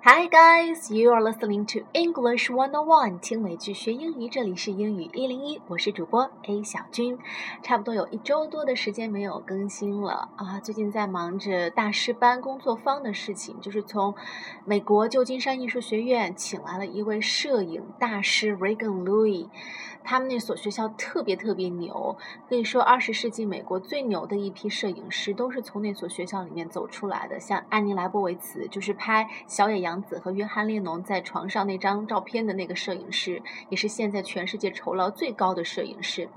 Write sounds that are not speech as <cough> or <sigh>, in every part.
Hi guys, you are listening to English One on One，听美剧学英语，这里是英语一零一，我是主播 A 小军。差不多有一周多的时间没有更新了啊，最近在忙着大师班工作坊的事情，就是从美国旧金山艺术学院请来了一位摄影大师 Regan Louis。他们那所学校特别特别牛，可以说二十世纪美国最牛的一批摄影师都是从那所学校里面走出来的。像安妮莱博维茨，就是拍小野杨子和约翰列侬在床上那张照片的那个摄影师，也是现在全世界酬劳最高的摄影师。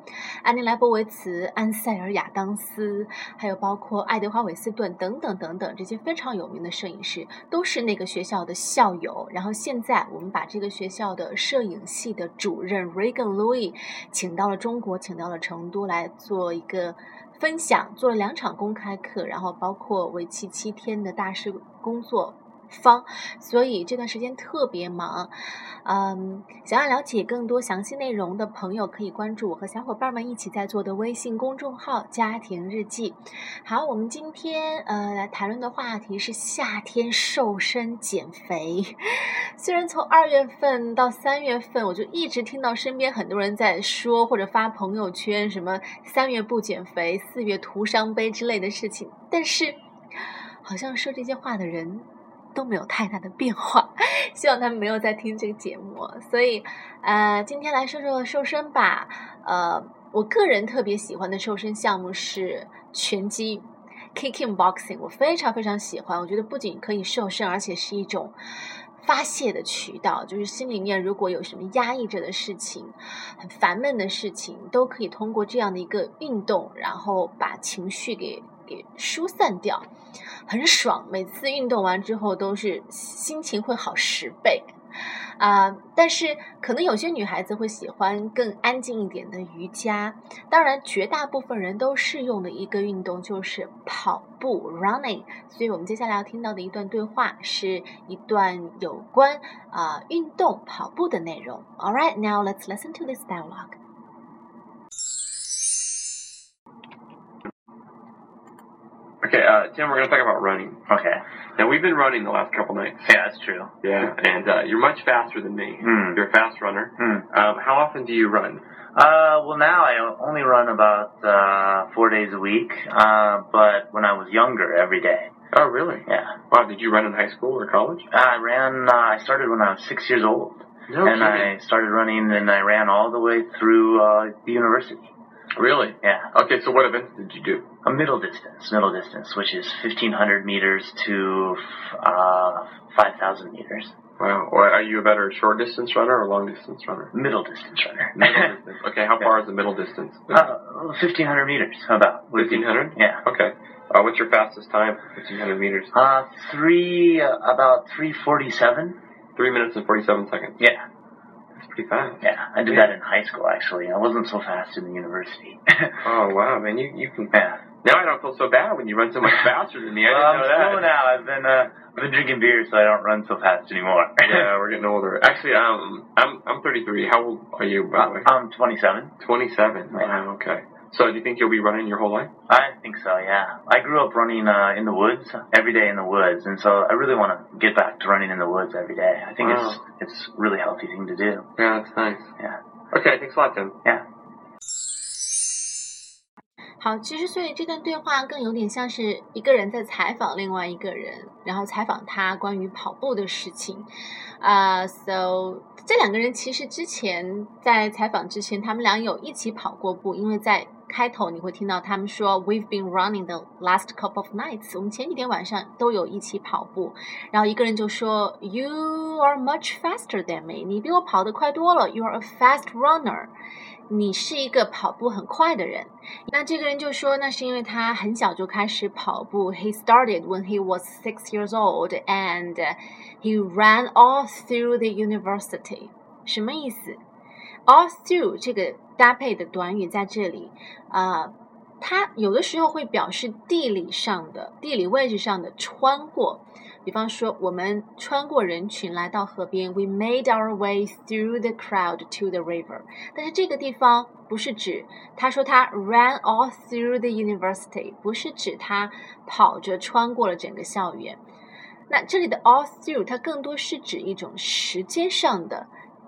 安妮莱博维茨、安塞尔亚当斯，还有包括爱德华韦斯顿等等等等这些非常有名的摄影师，都是那个学校的校友。然后现在我们把这个学校的摄影系的主任 Regan Louis。请到了中国，请到了成都来做一个分享，做了两场公开课，然后包括为期七天的大师工作。方，所以这段时间特别忙，嗯，想要了解更多详细内容的朋友，可以关注我和小伙伴们一起在做的微信公众号“家庭日记”。好，我们今天呃来谈论的话题是夏天瘦身减肥。<laughs> 虽然从二月份到三月份，我就一直听到身边很多人在说或者发朋友圈什么三月不减肥，四月徒伤悲之类的事情，但是好像说这些话的人。都没有太大的变化，<laughs> 希望他们没有在听这个节目。所以，呃，今天来说说瘦身吧。呃，我个人特别喜欢的瘦身项目是拳击，kicking boxing，我非常非常喜欢。我觉得不仅可以瘦身，而且是一种发泄的渠道。就是心里面如果有什么压抑着的事情、很烦闷的事情，都可以通过这样的一个运动，然后把情绪给。疏散掉，很爽。每次运动完之后，都是心情会好十倍啊！但是可能有些女孩子会喜欢更安静一点的瑜伽。当然，绝大部分人都适用的一个运动就是跑步 （running）。所以我们接下来要听到的一段对话，是一段有关啊运动跑步的内容。All right, now let's listen to this dialogue. Okay, uh, Tim, we're going to talk about running. Okay. Now, we've been running the last couple nights. Yeah, that's true. Yeah, and uh, you're much faster than me. Hmm. You're a fast runner. Hmm. Um, how often do you run? Uh, well, now I only run about uh, four days a week. Uh, but when I was younger, every day. Oh, really? Yeah. Wow, did you run in high school or college? I ran. Uh, I started when I was six years old, No and kidding. I started running, and I ran all the way through uh, the university. Really? Yeah. Okay, so what events did you do? A middle distance, middle distance, which is 1,500 meters to uh, 5,000 meters. Wow. Or are you a better short distance runner or long distance runner? Middle distance runner. <laughs> Middle distance. Okay, how <laughs> Yeah. far is the middle distance? Uh, 1,500 meters. How about? 1500? Yeah. Okay. Uh, what's your fastest time? 1500 meters. Uh, three, uh, about 347. Three minutes and 47 seconds. Yeah. Pretty fast. Yeah. I did that in high school, actually. I wasn't so fast in the university. <laughs> Oh, wow, man. You, you can. yeah. Now I don't feel so bad when you run so much <laughs> faster than me. I Well, I'm didn't know slow that. now. I've been, uh, I've been drinking beer, so I don't run so fast anymore. <laughs> yeah, we're getting older. Actually, um, I'm I'm 33. How old are you, by the way? I'm 27. 27. Yeah. Wow, okay. So do you think you'll be running your whole life? I think so, yeah. I grew up running uh, in the woods, every day in the woods, and so I really want to get back to running in the woods every day. I think Wow. it's it's a really healthy thing to do. Yeah, that's nice. Yeah. Okay, thanks a lot, Tim. Yeah. 好，其实所以这段对话更有点像是一个人在采访另外一个人，然后采访他关于跑步的事情。啊、s o 这两个人其实之前在采访之前，他们俩有一起跑过步，因为在 开头你会听到他们说 "We've been running the last couple of nights"，我们前几天晚上都有一起跑步。然后一个人就说 "You are much faster than me"，你比我跑得快多了，You are a fast runner。你是一个跑步很快的人。那这个人就说，那是因为他很小就开始跑步。He started when he was six years old, and he ran all through the university。什么意思？All through 这个搭配的短语在这里，啊、它有的时候会表示地理上的、地理位置上的穿过。比方说，我们穿过人群来到河边，We made our way through the crowd to the river。但是这个地方不是指他说他 ran all through the university，不是指他跑着穿过了整个校园。那这里的 all through 它更多是指一种时间上的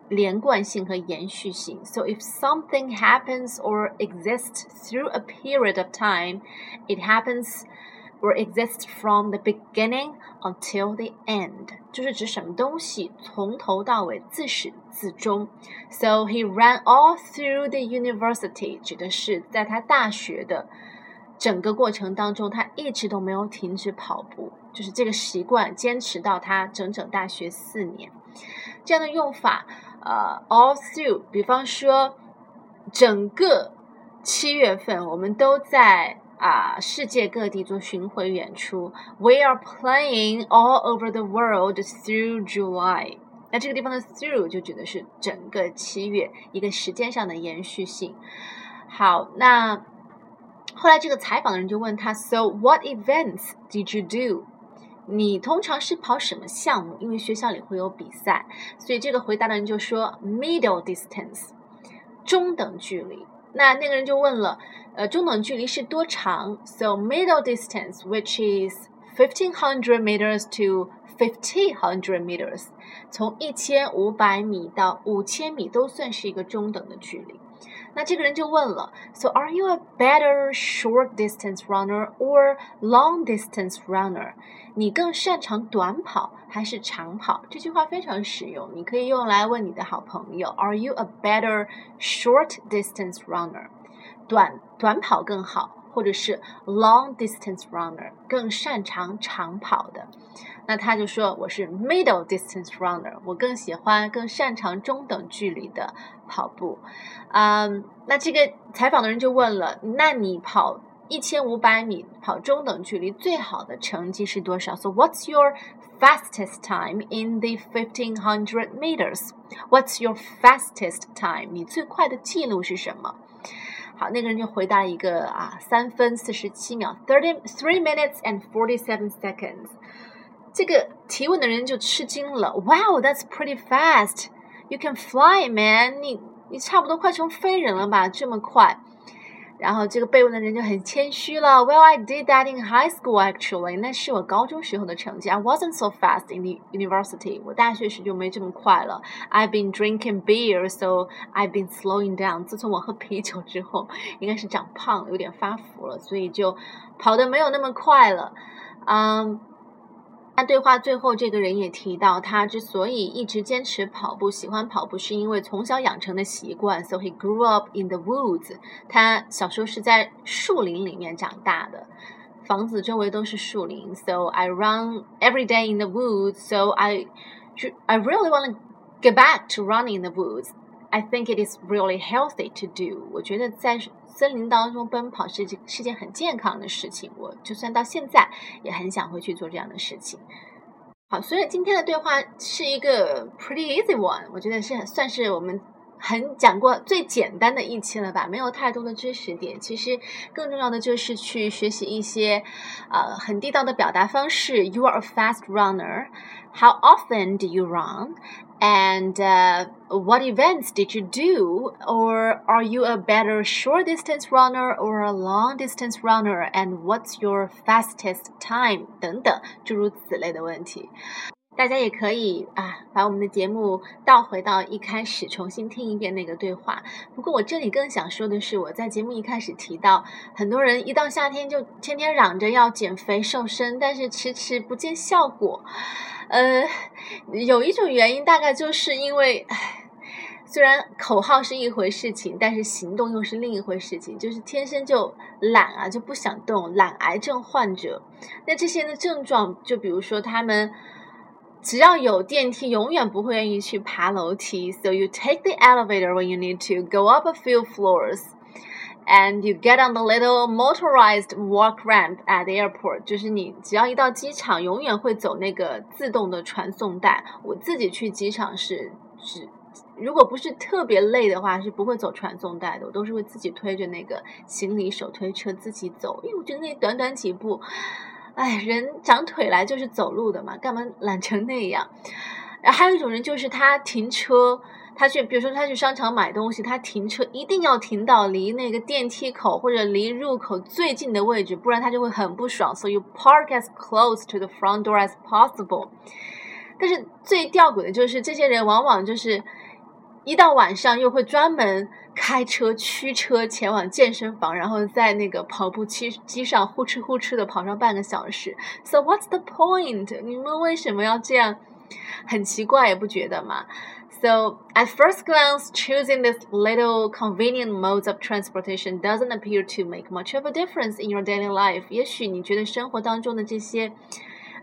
连贯性和延续性。So if something happens or exists through a period of time, it happens or exists from the beginning until the end，就是指什么东西从头到尾自始至终。So he ran all through the university，指的是在他大学的整个过程当中，他一直都没有停止跑步，就是这个习惯坚持到他整整大学四年。这样的用法，呃，all through，比方说整个七月份我们都在。啊，世界各地做巡回演出。We are playing all over the world through July。那这个地方的 through 就指的是整个七月一个时间上的延续性。好，那后来这个采访的人就问他，So what events did you do？你通常是跑什么项目？因为学校里会有比赛，所以这个回答的人就说 middle distance，中等距离。那那个人就问了。呃，中等距离是多长？So middle distance, which is fifteen hundred meters to fifteen hundred meters，从一千五百米到五千米都算是一个中等的距离。那这个人就问了，So are you a better short distance runner or long distance runner？你更擅长短跑还是长跑？这句话非常实用，你可以用来问你的好朋友：Are you a better short distance runner？短短跑更好，或者是 long distance runner 更擅长长跑的，那他就说我是 middle distance runner，我更喜欢更擅长中等距离的跑步。嗯，那这个采访的人就问了，那你跑一千五百米跑中等距离最好的成绩是多少？So what's your fastest time in the fifteen hundred meters？What's your fastest time？你最快的记录是什么？好，那个人就回答一个啊，三分四十七秒，thirty three minutes and forty seven seconds。这个提问的人就吃惊了，Wow, that's pretty fast. You can fly, man. 你你差不多快成飞人了吧？这么快。然后这个被问的人就很谦虚了。Well, I did that in high school actually. 那是我高中时候的成绩。I wasn't so fast in the university. 我大学时就没这么快了。I've been drinking beer, so I've been slowing down. 自从我喝啤酒之后，应该是长胖了，有点发福了，所以就跑得没有那么快了。嗯。那对话最后，这个人也提到，他之所以一直坚持跑步，喜欢跑步，是因为从小养成的习惯。So he grew up in the woods。他小时候是在树林里面长大的，房子周围都是树林。So I run every day in the woods. So I, I really want to get back to running in the woods. I think it is really healthy to do。我觉得在森林当中奔跑是件是件很健康的事情，我就算到现在也很想回去做这样的事情。好，所以今天的对话是一个 pretty easy one，我觉得是算是我们很讲过最简单的一期了吧，没有太多的知识点。其实更重要的就是去学习一些呃很地道的表达方式。You are a fast runner. How often do you run? And uh, what events did you do? Or are you a better short distance runner or a long distance runner? And what's your fastest time? 等等，诸如此类的问题。 大家也可以啊，把我们的节目倒回到一开始，重新听一遍那个对话。不过我这里更想说的是，我在节目一开始提到，很多人一到夏天就天天嚷着要减肥瘦身，但是迟迟不见效果。呃，有一种原因，大概就是因为，虽然口号是一回事情，但是行动又是另一回事情。就是天生就懒啊，就不想动，懒癌症患者。那这些的症状，就比如说他们只要有电梯，永远不会愿意去爬楼梯。So you take the elevator when you need to go up a few floors. And you get on the little motorized walk ramp at the airport，就是你只要一到机场，永远会走那个自动的传送带。我自己去机场是只，如果不是特别累的话，是不会走传送带的。我都是会自己推着那个行李手推车自己走，因为我觉得那短短几步，哎，人长腿来就是走路的嘛，干嘛懒成那样？然后还有一种人就是他停车。他去，比如说他去商场买东西，他停车一定要停到离那个电梯口或者离入口最近的位置，不然他就会很不爽。So you park as close to the front door as possible。但是最吊诡的就是，这些人往往就是一到晚上又会专门开车驱车前往健身房，然后在那个跑步机机上呼哧呼哧的跑上半个小时。So what's the point？你们为什么要这样？很奇怪，也不觉得吗？So, at first glance, choosing this little convenient modes of transportation doesn't appear to make much of a difference in your daily life. 也许你觉得生活当中的这些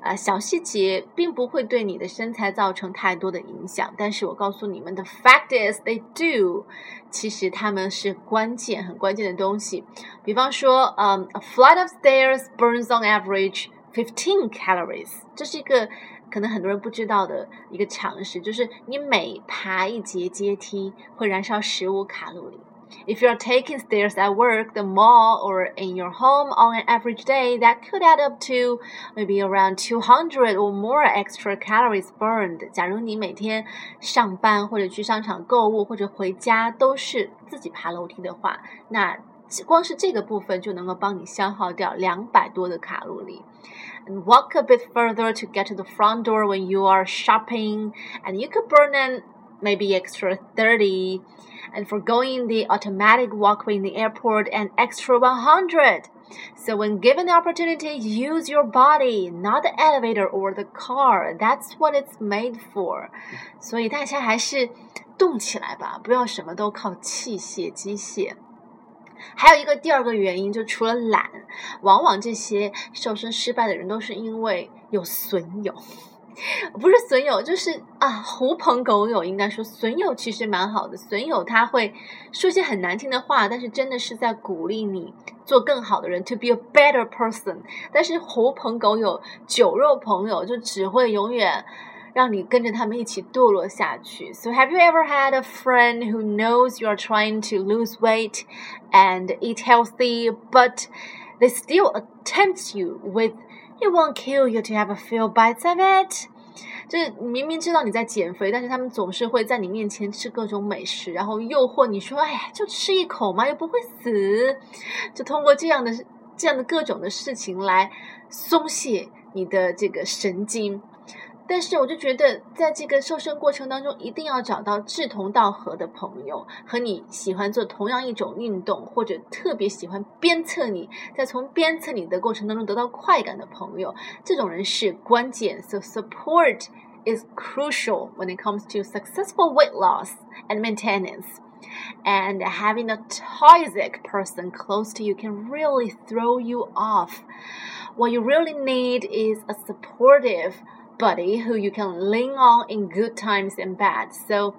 呃小细节并不会对你的身材造成太多的影响，但是我告诉你们，the fact is they do，其实他们是关键，很关键的东西。比方说，嗯、，a flight of stairs burns on average fifteen calories，这是一个可能很多人不知道的一个常识，就是你每爬一节阶梯会燃烧十五卡路里。If you are taking stairs at work, the mall, or in your home on an average day, that could add up to maybe around 200 or more extra calories burned. 假如你每天上班或者去商场购物或者回家都是自己爬楼梯的话，那光是这个部分就能够帮你消耗掉两百多的卡路里。And walk a bit further to get to the front door when you are shopping, and you could burn an maybe extra 30 and for going the automatic walkway in the airport an extra 100 so when given the opportunity use your body not the elevator or the car that's what it's made for 所以大家还是动起来吧不要什么都靠器械机械还有一个第二个原因，就除了懒，往往这些瘦身失败的人都是因为有损友， 不是损友，就是啊狐朋狗友。应该说损友其实蛮好的，损友他会说些很难听的话，但是真的是在鼓励你做更好的人，to be a better person。但是狐朋狗友、酒肉朋友就只会永远。让你跟着他们一起堕落下去。So have you ever had a friend who knows you are trying to lose weight and eat healthy, but they still tempt you with "It won't kill you to have a few bites of it"？就是明明知道你在减肥，但是他们总是会在你面前吃各种美食，然后诱惑你说：“哎呀，就吃一口嘛，又不会死。”就通过这样的这样的各种的事情来松懈你的这个神经。但是我就觉得，在这个瘦身过程当中，一定要找到志同道合的朋友，和你喜欢做同样一种运动，或者特别喜欢鞭策你，在从鞭策你的过程当中得到快感的朋友，这种人是关键。So support is crucial when it comes to successful weight loss and maintenance. And having a toxic person close to you can really throw you off. What you really need is a supportive buddy who you can lean on in good times and bad. So,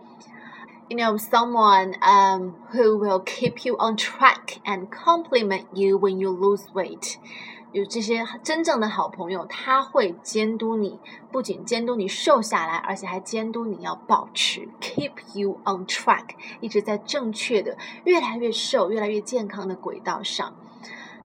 you know, someone um, who will keep you on track and compliment you when you lose weight. 有这些真正的好朋友，他会监督你，不仅监督你瘦下来，而且还监督你要保持 keep you on track，一直在正确的、越来越瘦、越来越健康的轨道上。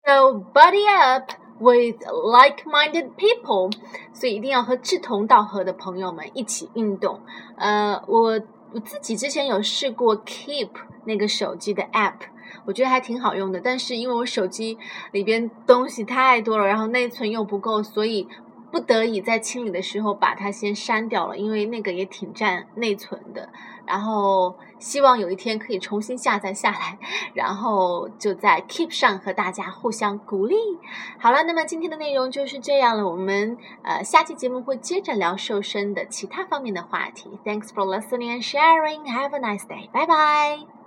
So buddy up With like-minded people，所以一定要和志同道合的朋友们一起运动。呃，我我自己之前有试过 Keep 那个手机的 app，我觉得还挺好用的。但是因为我手机里边东西太多了，然后内存又不够，所以不得已在清理的时候把它先删掉了，因为那个也挺占内存的。然后希望有一天可以重新下载下来，然后就在 Keep 上和大家互相鼓励。好了，那么今天的内容就是这样了。我们呃下期节目会接着聊瘦身的其他方面的话题。Thanks for listening and sharing. Have a nice day. Bye bye.